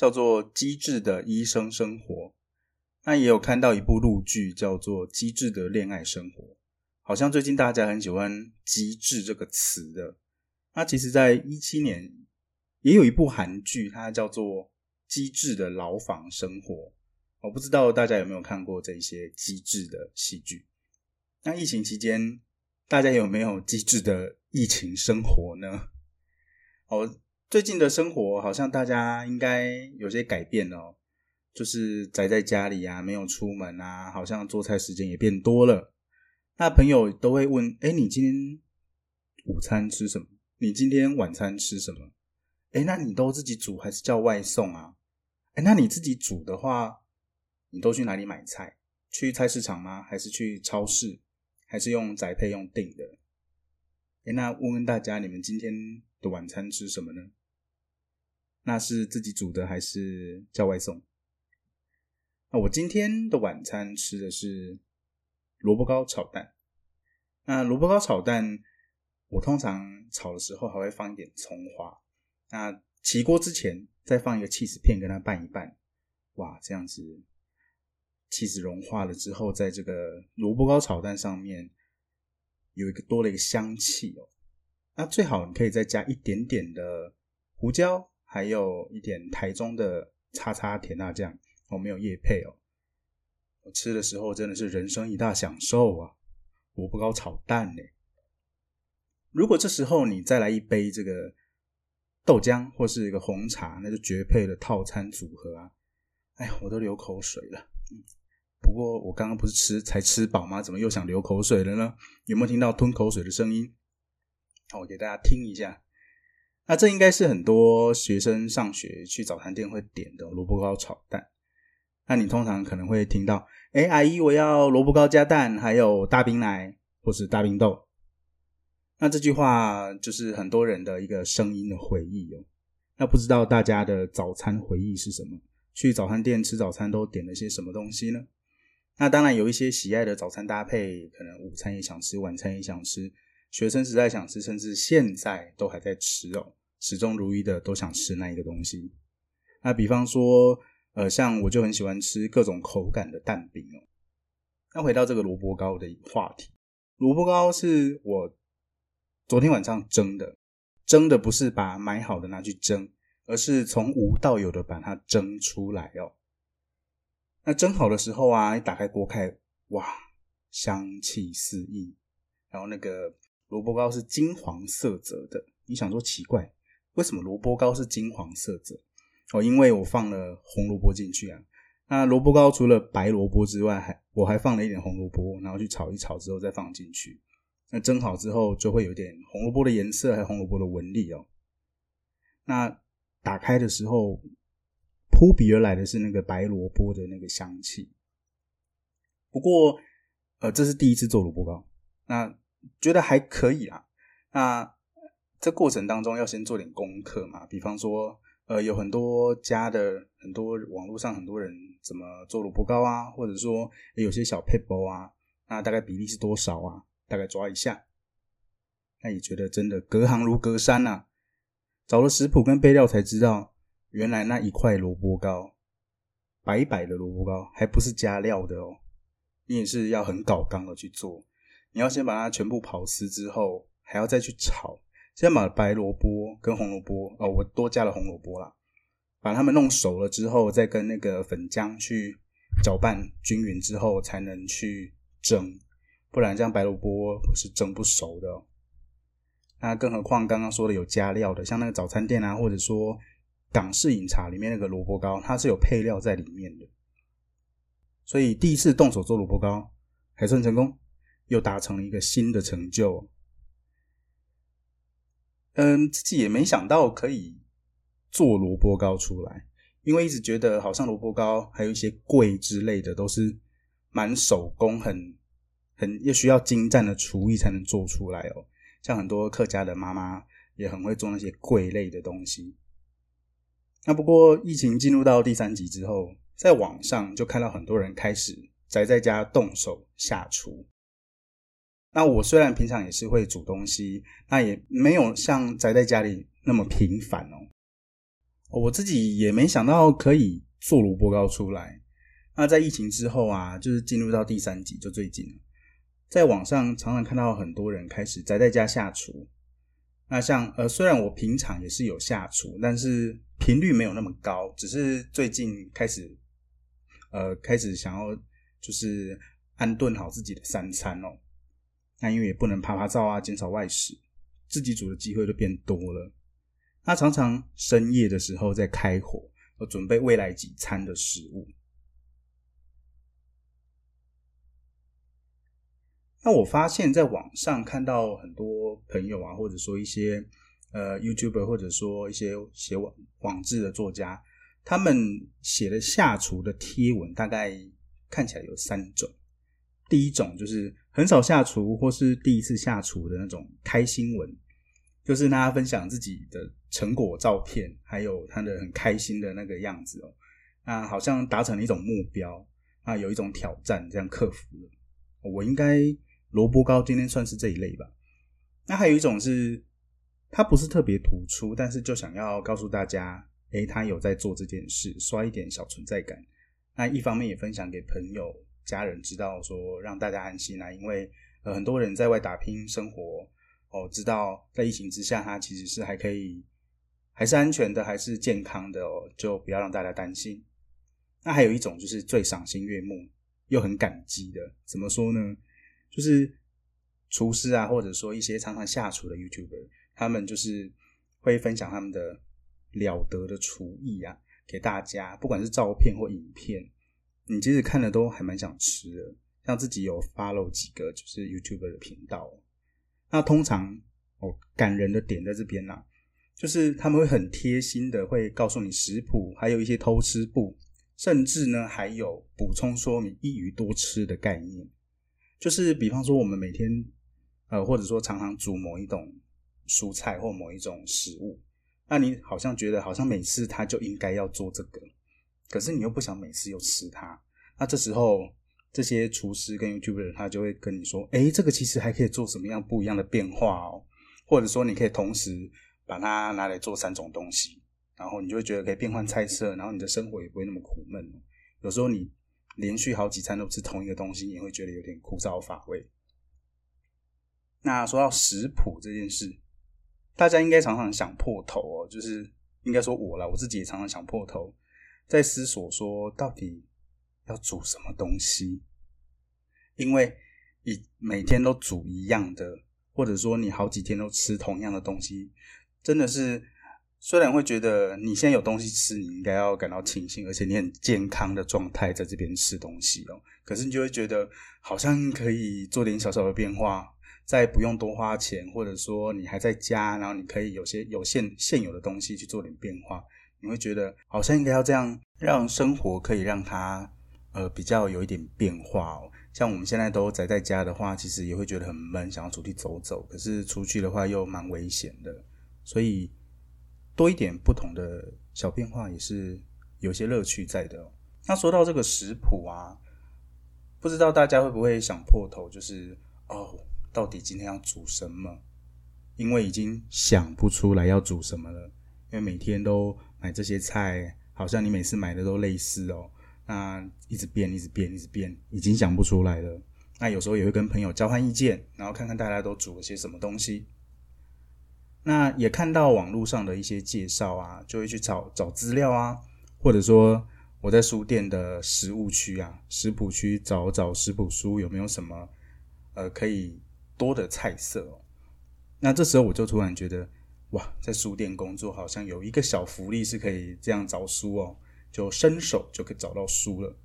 叫做《机智的医生生活》。那也有看到一部陆剧，叫做《机智的恋爱生活》。好像最近大家很喜欢“机智”这个词的。那其实，在一七年也有一部韩剧，它叫做《机智的牢房生活》。我不知道大家有没有看过这些机智的戏剧。那疫情期间，大家有没有机智的疫情生活呢？哦。最近的生活好像大家应该有些改变哦，就是宅在家里啊，没有出门啊，好像做菜时间也变多了。那朋友都会问：哎，你今天午餐吃什么？你今天晚餐吃什么？哎，那你都自己煮还是叫外送啊？哎，那你自己煮的话，你都去哪里买菜？去菜市场吗？还是去超市？还是用宅配用订的？哎，那问问大家，你们今天的晚餐吃什么呢？那是自己煮的还是叫外送？那我今天的晚餐吃的是萝卜糕炒蛋。那萝卜糕炒蛋，我通常炒的时候还会放一点葱花。那起锅之前再放一个起司片跟它拌一拌，哇，这样子起司融化了之后，在这个萝卜糕炒蛋上面有一个多了一个香气哦。那最好你可以再加一点点的胡椒。还有一点台中的叉叉甜辣酱，我没有叶配哦。我吃的时候真的是人生一大享受啊！萝卜糕炒蛋呢。如果这时候你再来一杯这个豆浆或是一个红茶，那就绝配的套餐组合啊！哎呀，我都流口水了。不过我刚刚不是吃才吃饱吗？怎么又想流口水了呢？有没有听到吞口水的声音？我给大家听一下。那这应该是很多学生上学去早餐店会点的萝卜糕炒蛋。那你通常可能会听到：“哎，阿姨，我要萝卜糕加蛋，还有大冰奶或是大冰豆。”那这句话就是很多人的一个声音的回忆哦。那不知道大家的早餐回忆是什么？去早餐店吃早餐都点了些什么东西呢？那当然有一些喜爱的早餐搭配，可能午餐也想吃，晚餐也想吃，学生时代想吃，甚至现在都还在吃哦。始终如一的都想吃那一个东西。那比方说，呃，像我就很喜欢吃各种口感的蛋饼哦。那回到这个萝卜糕的话题，萝卜糕是我昨天晚上蒸的，蒸的不是把买好的拿去蒸，而是从无到有的把它蒸出来哦。那蒸好的时候啊，一打开锅盖，哇，香气四溢。然后那个萝卜糕是金黄色泽的，你想说奇怪？为什么萝卜糕是金黄色泽？哦，因为我放了红萝卜进去啊。那萝卜糕除了白萝卜之外，还我还放了一点红萝卜，然后去炒一炒之后再放进去。那蒸好之后就会有点红萝卜的颜色，还有红萝卜的纹理哦。那打开的时候，扑鼻而来的是那个白萝卜的那个香气。不过，呃，这是第一次做萝卜糕，那觉得还可以啊。那。这过程当中要先做点功课嘛，比方说，呃，有很多家的很多网络上很多人怎么做萝卜糕啊，或者说有些小配包啊，那大概比例是多少啊？大概抓一下，那也觉得真的隔行如隔山呐。找了食谱跟备料才知道，原来那一块萝卜糕，白白的萝卜糕还不是加料的哦，你也是要很搞刚的去做，你要先把它全部刨丝之后，还要再去炒。先把白萝卜跟红萝卜哦，我多加了红萝卜啦，把它们弄熟了之后，再跟那个粉浆去搅拌均匀之后，才能去蒸，不然这样白萝卜是蒸不熟的。那更何况刚刚说的有加料的，像那个早餐店啊，或者说港式饮茶里面那个萝卜糕，它是有配料在里面的。所以第一次动手做萝卜糕还算成功，又达成了一个新的成就。嗯，自己也没想到可以做萝卜糕出来，因为一直觉得好像萝卜糕还有一些桂之类的都是蛮手工、很很又需要精湛的厨艺才能做出来哦。像很多客家的妈妈也很会做那些桂类的东西。那不过疫情进入到第三集之后，在网上就看到很多人开始宅在家动手下厨。那我虽然平常也是会煮东西，那也没有像宅在家里那么频繁哦。我自己也没想到可以做萝卜糕出来。那在疫情之后啊，就是进入到第三集，就最近了，在网上常常看到很多人开始宅在家下厨。那像呃，虽然我平常也是有下厨，但是频率没有那么高，只是最近开始，呃，开始想要就是安顿好自己的三餐哦。那因为也不能拍拍照啊，减少外食，自己煮的机会就变多了。那常常深夜的时候在开火，要准备未来几餐的食物。那我发现，在网上看到很多朋友啊，或者说一些呃 YouTuber，或者说一些写网网志的作家，他们写的下厨的贴文，大概看起来有三种。第一种就是很少下厨，或是第一次下厨的那种开心文，就是大家分享自己的成果照片，还有他的很开心的那个样子哦。那好像达成了一种目标，啊，有一种挑战，这样克服了。我应该萝卜糕今天算是这一类吧。那还有一种是，他不是特别突出，但是就想要告诉大家，诶，他有在做这件事，刷一点小存在感。那一方面也分享给朋友。家人知道说让大家安心啊，因为呃很多人在外打拼生活哦，知道在疫情之下他其实是还可以，还是安全的，还是健康的哦，就不要让大家担心。那还有一种就是最赏心悦目又很感激的，怎么说呢？就是厨师啊，或者说一些常常下厨的 YouTuber，他们就是会分享他们的了得的厨艺啊，给大家，不管是照片或影片。你其实看了都还蛮想吃的，像自己有 follow 几个就是 YouTube 的频道，那通常哦感人的点在这边啦，就是他们会很贴心的会告诉你食谱，还有一些偷吃步，甚至呢还有补充说明一鱼多吃的概念，就是比方说我们每天呃或者说常常煮某一种蔬菜或某一种食物，那你好像觉得好像每次他就应该要做这个。可是你又不想每次又吃它，那这时候这些厨师跟 YouTuber 他就会跟你说：“哎，这个其实还可以做什么样不一样的变化哦，或者说你可以同时把它拿来做三种东西，然后你就会觉得可以变换菜色，然后你的生活也不会那么苦闷。有时候你连续好几餐都吃同一个东西，你会觉得有点枯燥乏味。那说到食谱这件事，大家应该常常想破头哦，就是应该说我了，我自己也常常想破头。在思索说，到底要煮什么东西？因为你每天都煮一样的，或者说你好几天都吃同样的东西，真的是虽然会觉得你现在有东西吃，你应该要感到庆幸，而且你很健康的状态在这边吃东西哦。可是你就会觉得好像可以做点小小的变化，在不用多花钱，或者说你还在家，然后你可以有些有限现有的东西去做点变化。你会觉得好像应该要这样，让生活可以让它呃比较有一点变化哦。像我们现在都宅在家的话，其实也会觉得很闷，想要出去走走。可是出去的话又蛮危险的，所以多一点不同的小变化也是有些乐趣在的。那说到这个食谱啊，不知道大家会不会想破头，就是哦，到底今天要煮什么？因为已经想不出来要煮什么了，因为每天都。买这些菜，好像你每次买的都类似哦。那一直变，一直变，一直变，已经想不出来了。那有时候也会跟朋友交换意见，然后看看大家都煮了些什么东西。那也看到网络上的一些介绍啊，就会去找找资料啊，或者说我在书店的食物区啊、食谱区找找食谱书有没有什么呃可以多的菜色哦。那这时候我就突然觉得。哇，在书店工作好像有一个小福利是可以这样找书哦，就伸手就可以找到书了。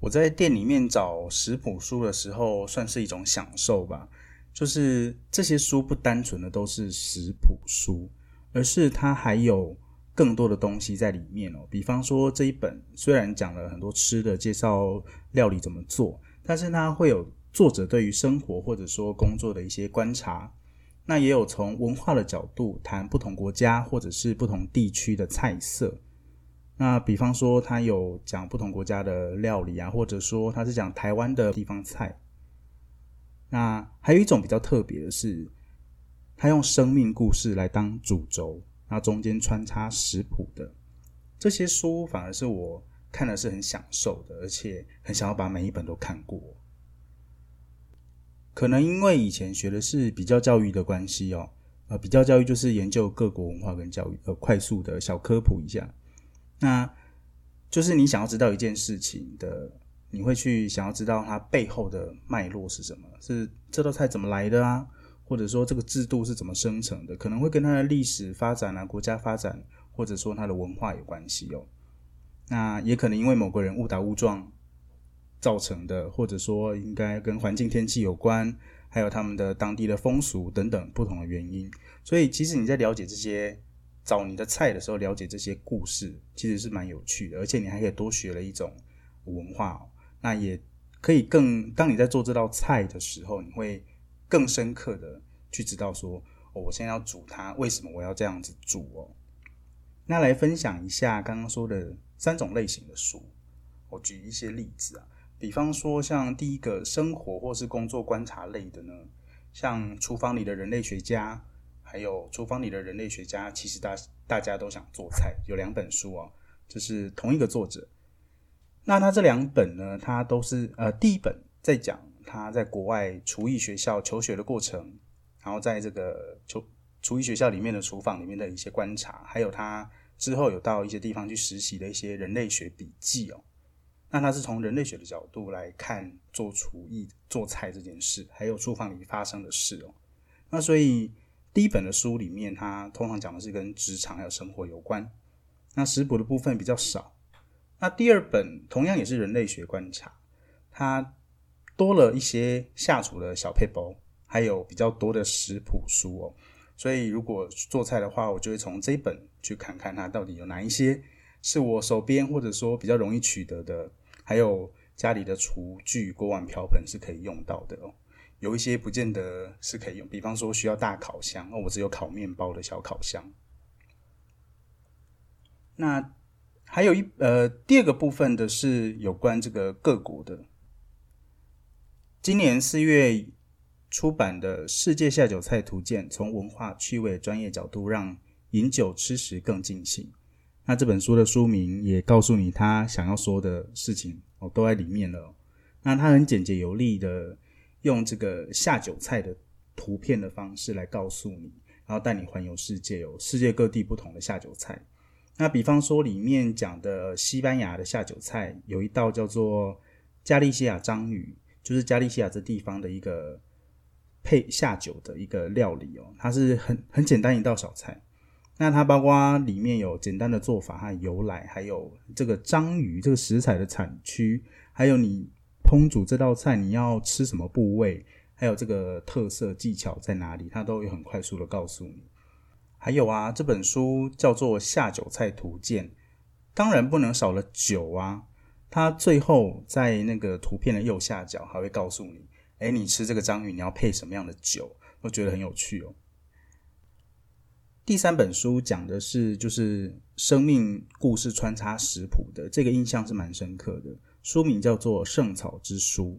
我在店里面找食谱书的时候，算是一种享受吧。就是这些书不单纯的都是食谱书，而是它还有更多的东西在里面哦。比方说这一本虽然讲了很多吃的，介绍料理怎么做，但是它会有作者对于生活或者说工作的一些观察。那也有从文化的角度谈不同国家或者是不同地区的菜色。那比方说，他有讲不同国家的料理啊，或者说他是讲台湾的地方菜。那还有一种比较特别的是，他用生命故事来当主轴，那中间穿插食谱的这些书，反而是我看的是很享受的，而且很想要把每一本都看过。可能因为以前学的是比较教育的关系哦，呃，比较教育就是研究各国文化跟教育，呃，快速的小科普一下。那就是你想要知道一件事情的，你会去想要知道它背后的脉络是什么？是这道菜怎么来的啊？或者说这个制度是怎么生成的？可能会跟它的历史发展啊、国家发展，或者说它的文化有关系哦。那也可能因为某个人误打误撞造成的，或者说应该跟环境天气有关，还有他们的当地的风俗等等不同的原因。所以其实你在了解这些。找你的菜的时候，了解这些故事其实是蛮有趣的，而且你还可以多学了一种文化。那也可以更，当你在做这道菜的时候，你会更深刻的去知道说，哦，我现在要煮它，为什么我要这样子煮哦？那来分享一下刚刚说的三种类型的书，我举一些例子啊，比方说像第一个生活或是工作观察类的呢，像厨房里的人类学家。还有厨房里的人类学家，其实大大家都想做菜。有两本书哦，就是同一个作者。那他这两本呢，他都是呃，第一本在讲他在国外厨艺学校求学的过程，然后在这个厨厨艺学校里面的厨房里面的一些观察，还有他之后有到一些地方去实习的一些人类学笔记哦。那他是从人类学的角度来看做厨艺做菜这件事，还有厨房里发生的事哦。那所以。第一本的书里面，它通常讲的是跟职场还有生活有关，那食谱的部分比较少。那第二本同样也是人类学观察，它多了一些下厨的小配包，还有比较多的食谱书哦。所以如果做菜的话，我就会从这一本去看看它到底有哪一些是我手边或者说比较容易取得的，还有家里的厨具、锅碗瓢盆是可以用到的哦。有一些不见得是可以用，比方说需要大烤箱，哦，我只有烤面包的小烤箱。那还有一呃，第二个部分的是有关这个各国的。今年四月出版的《世界下酒菜图鉴》，从文化、趣味、专业角度，让饮酒吃食更尽兴。那这本书的书名也告诉你他想要说的事情哦，都在里面了。那它很简洁有力的。用这个下酒菜的图片的方式来告诉你，然后带你环游世界，有世界各地不同的下酒菜。那比方说里面讲的西班牙的下酒菜，有一道叫做加利西亚章鱼，就是加利西亚这地方的一个配下酒的一个料理哦。它是很很简单一道小菜，那它包括里面有简单的做法和由来，还有这个章鱼这个食材的产区，还有你。烹煮这道菜，你要吃什么部位，还有这个特色技巧在哪里，它都会很快速的告诉你。还有啊，这本书叫做《下酒菜图鉴》，当然不能少了酒啊。它最后在那个图片的右下角还会告诉你，哎，你吃这个章鱼你要配什么样的酒，我觉得很有趣哦。第三本书讲的是就是生命故事穿插食谱的，这个印象是蛮深刻的。书名叫做《圣草之书》，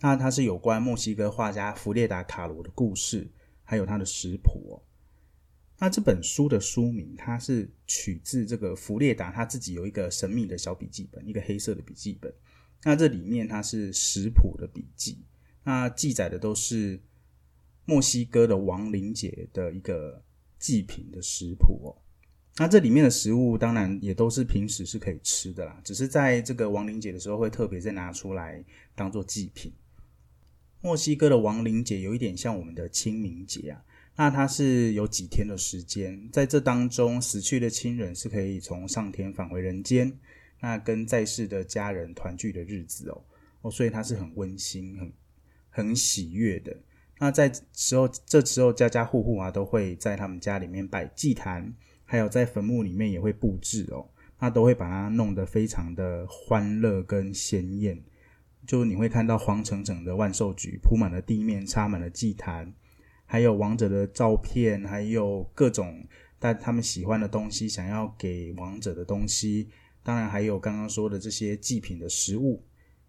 那它是有关墨西哥画家弗列达卡罗的故事，还有他的食谱哦。那这本书的书名，它是取自这个弗列达他自己有一个神秘的小笔记本，一个黑色的笔记本。那这里面它是食谱的笔记，那记载的都是墨西哥的亡灵节的一个祭品的食谱哦。那这里面的食物当然也都是平时是可以吃的啦，只是在这个亡灵节的时候会特别再拿出来当做祭品。墨西哥的亡灵节有一点像我们的清明节啊，那它是有几天的时间，在这当中死去的亲人是可以从上天返回人间，那跟在世的家人团聚的日子哦哦，所以它是很温馨、很很喜悦的。那在时候这时候家家户户啊都会在他们家里面摆祭坛。还有在坟墓里面也会布置哦，那都会把它弄得非常的欢乐跟鲜艳。就你会看到黄澄澄的万寿菊铺满了地面，插满了祭坛，还有王者的照片，还有各种但他们喜欢的东西，想要给王者的东西。当然还有刚刚说的这些祭品的食物。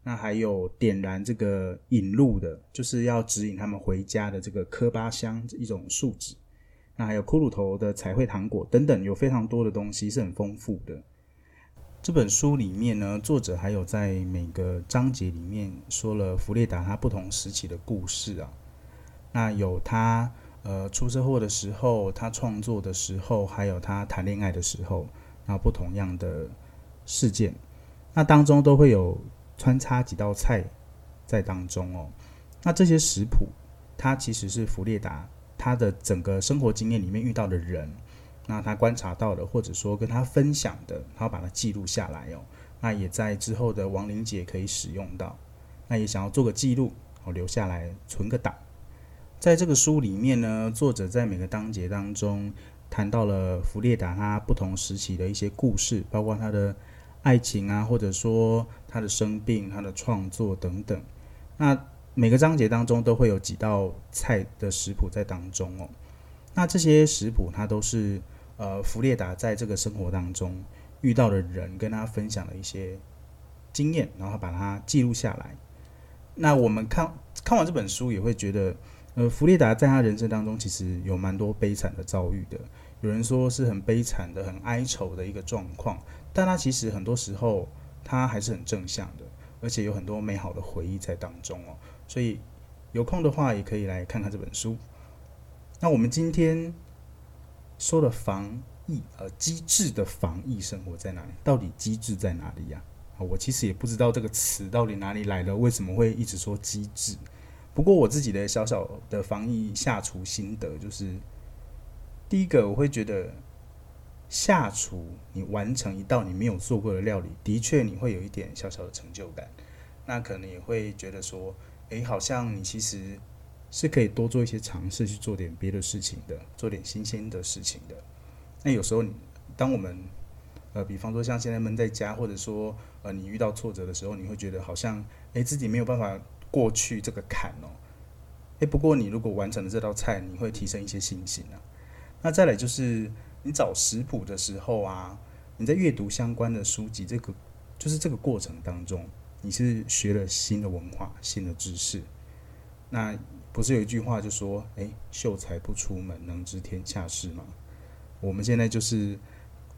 那还有点燃这个引路的，就是要指引他们回家的这个科巴香一种树脂。那还有骷髅头的彩绘糖果等等，有非常多的东西是很丰富的。这本书里面呢，作者还有在每个章节里面说了弗列达他不同时期的故事啊。那有他呃出车祸的时候，他创作的时候，还有他谈恋爱的时候，然后不同样的事件，那当中都会有。穿插几道菜在当中哦，那这些食谱，它其实是弗列达他的整个生活经验里面遇到的人，那他观察到的，或者说跟他分享的，他把它记录下来哦，那也在之后的亡灵节可以使用到，那也想要做个记录哦，留下来存个档。在这个书里面呢，作者在每个章节当中谈到了弗列达他不同时期的一些故事，包括他的。爱情啊，或者说他的生病、他的创作等等，那每个章节当中都会有几道菜的食谱在当中哦。那这些食谱，它都是呃弗列达在这个生活当中遇到的人跟他分享的一些经验，然后把它记录下来。那我们看看完这本书，也会觉得，呃，弗列达在他人生当中其实有蛮多悲惨的遭遇的。有人说是很悲惨的、很哀愁的一个状况。但他其实很多时候它还是很正向的，而且有很多美好的回忆在当中哦。所以有空的话也可以来看看这本书。那我们今天说的防疫，呃，机智的防疫生活在哪里？到底机智在哪里呀？啊，我其实也不知道这个词到底哪里来的，为什么会一直说机智？不过我自己的小小的防疫下厨心得就是，第一个我会觉得。下厨，你完成一道你没有做过的料理，的确你会有一点小小的成就感。那可能也会觉得说，诶，好像你其实是可以多做一些尝试，去做点别的事情的，做点新鲜的事情的。那有时候，当我们呃，比方说像现在闷在家，或者说呃，你遇到挫折的时候，你会觉得好像诶，自己没有办法过去这个坎哦。诶，不过你如果完成了这道菜，你会提升一些信心啊。那再来就是。你找食谱的时候啊，你在阅读相关的书籍，这个就是这个过程当中，你是学了新的文化、新的知识。那不是有一句话就说：“哎，秀才不出门，能知天下事吗？”我们现在就是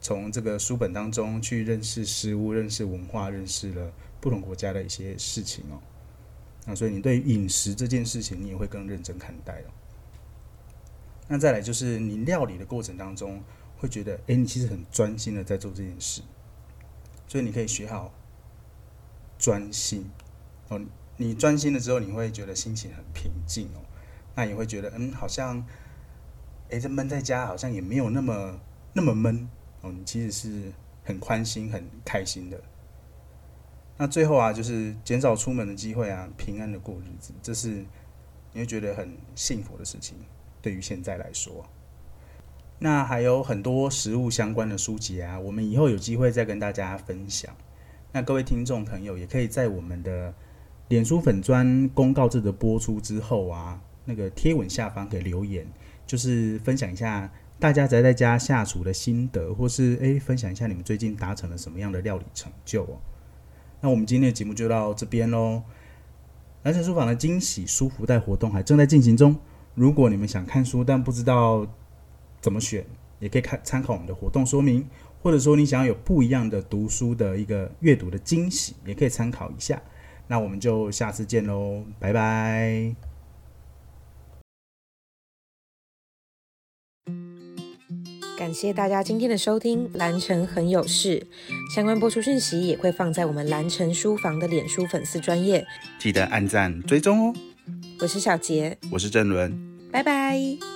从这个书本当中去认识事物、认识文化、认识了不同国家的一些事情哦。那所以你对饮食这件事情，你也会更认真看待哦。那再来就是你料理的过程当中，会觉得，哎，你其实很专心的在做这件事，所以你可以学好专心哦。你专心了之后，你会觉得心情很平静哦。那也会觉得，嗯，好像，哎，这闷在家好像也没有那么那么闷哦。你其实是很宽心、很开心的。那最后啊，就是减少出门的机会啊，平安的过日子，这是你会觉得很幸福的事情。对于现在来说，那还有很多食物相关的书籍啊，我们以后有机会再跟大家分享。那各位听众朋友，也可以在我们的脸书粉砖公告这个播出之后啊，那个贴文下方给留言，就是分享一下大家宅在家下厨的心得，或是诶分享一下你们最近达成了什么样的料理成就哦。那我们今天的节目就到这边喽。蓝城书房的惊喜书福袋活动还正在进行中。如果你们想看书，但不知道怎么选，也可以看参考我们的活动说明，或者说你想要有不一样的读书的一个阅读的惊喜，也可以参考一下。那我们就下次见喽，拜拜！感谢大家今天的收听，蓝城很有事，相关播出讯息也会放在我们蓝城书房的脸书粉丝专业，记得按赞追踪哦。我是小杰，我是郑伦，拜拜。